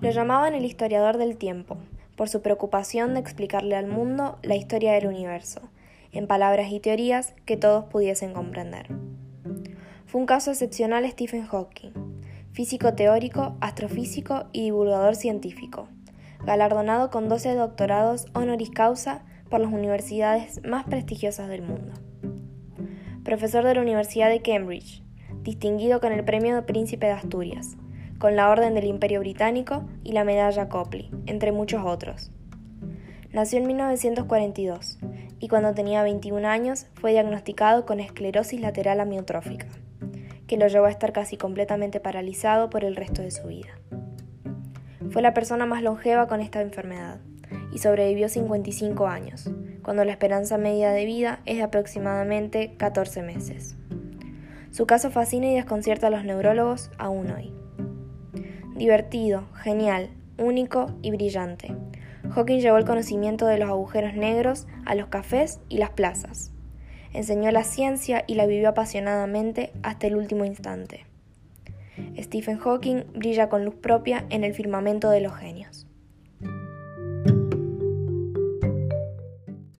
Lo llamaban el historiador del tiempo, por su preocupación de explicarle al mundo la historia del universo, en palabras y teorías que todos pudiesen comprender. Fue un caso excepcional Stephen Hawking, físico teórico, astrofísico y divulgador científico, galardonado con 12 doctorados honoris causa por las universidades más prestigiosas del mundo. Profesor de la Universidad de Cambridge, distinguido con el Premio Príncipe de Asturias, con la Orden del Imperio Británico y la Medalla Copley, entre muchos otros. Nació en 1942 y cuando tenía 21 años fue diagnosticado con esclerosis lateral amiotrófica, que lo llevó a estar casi completamente paralizado por el resto de su vida. Fue la persona más longeva con esta enfermedad y sobrevivió 55 años, cuando la esperanza media de vida es de aproximadamente 14 meses. Su caso fascina y desconcierta a los neurólogos aún hoy. Divertido, genial, único y brillante. Hawking llevó el conocimiento de los agujeros negros a los cafés y las plazas. Enseñó la ciencia y la vivió apasionadamente hasta el último instante. Stephen Hawking brilla con luz propia en el firmamento de los genios.